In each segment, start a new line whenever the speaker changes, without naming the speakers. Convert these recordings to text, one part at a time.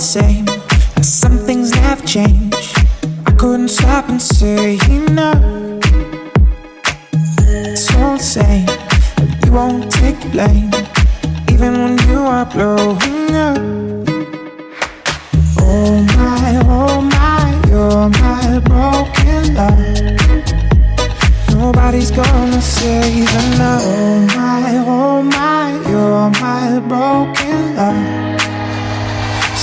the same. And some things never change. I couldn't stop and say enough. It's all the same. You won't take the blame. Even when you are blowing up. Oh my, oh my, you're my broken love. Nobody's gonna save enough.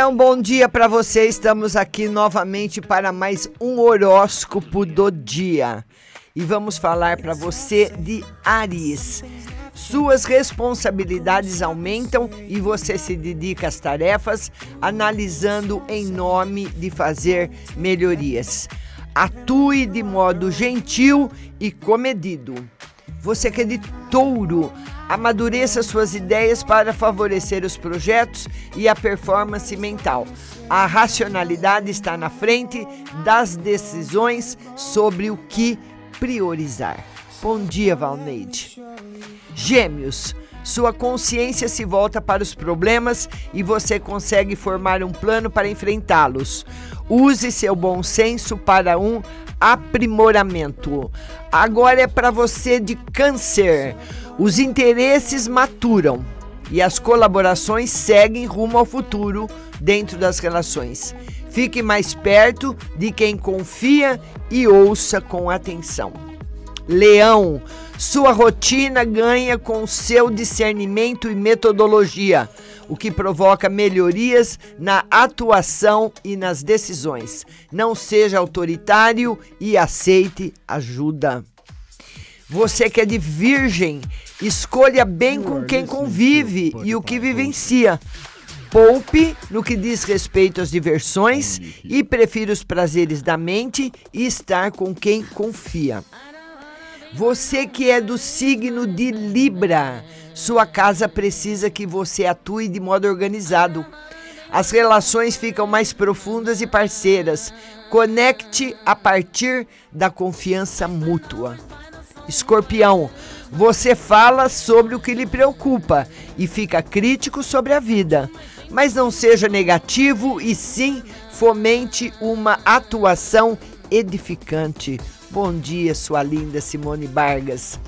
É um bom dia para você. Estamos aqui novamente para mais um horóscopo do dia. E vamos falar para você de Aries. Suas responsabilidades aumentam e você se dedica às tarefas, analisando em nome de fazer melhorias. Atue de modo gentil e comedido. Você que é de touro, amadureça suas ideias para favorecer os projetos e a performance mental. A racionalidade está na frente das decisões sobre o que priorizar. Bom dia, Valneide. Gêmeos, sua consciência se volta para os problemas e você consegue formar um plano para enfrentá-los. Use seu bom senso para um aprimoramento. Agora é para você de câncer. Os interesses maturam e as colaborações seguem rumo ao futuro dentro das relações. Fique mais perto de quem confia e ouça com atenção. Leão, sua rotina ganha com seu discernimento e metodologia, o que provoca melhorias na atuação e nas decisões. Não seja autoritário e aceite ajuda. Você que é de virgem, escolha bem com quem convive e o que vivencia. Poupe no que diz respeito às diversões e prefira os prazeres da mente e estar com quem confia. Você que é do signo de Libra, sua casa precisa que você atue de modo organizado. As relações ficam mais profundas e parceiras. Conecte a partir da confiança mútua. Escorpião, você fala sobre o que lhe preocupa e fica crítico sobre a vida. Mas não seja negativo e sim fomente uma atuação edificante. Bom dia, sua linda Simone Vargas.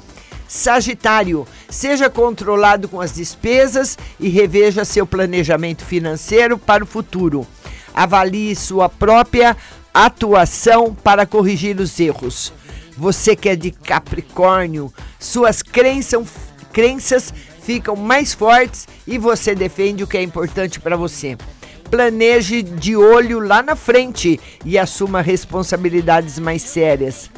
Sagitário, seja controlado com as despesas e reveja seu planejamento financeiro para o futuro. Avalie sua própria atuação para corrigir os erros. Você que é de Capricórnio, suas crenças, crenças ficam mais fortes e você defende o que é importante para você. Planeje de olho lá na frente e assuma responsabilidades mais sérias.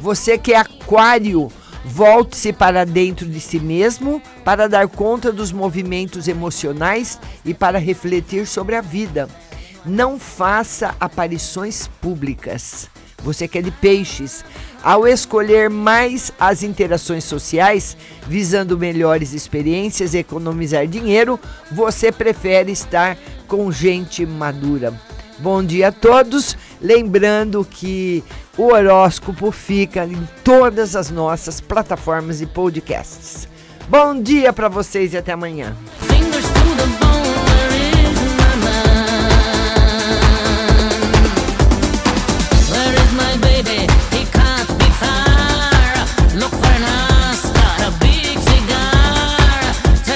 Você que é Aquário, volte-se para dentro de si mesmo para dar conta dos movimentos emocionais e para refletir sobre a vida. Não faça aparições públicas. Você que é de peixes, ao escolher mais as interações sociais, visando melhores experiências e economizar dinheiro, você prefere estar com gente madura. Bom dia a todos. Lembrando que o horóscopo fica em todas as nossas plataformas e podcasts. Bom dia para vocês e até amanhã.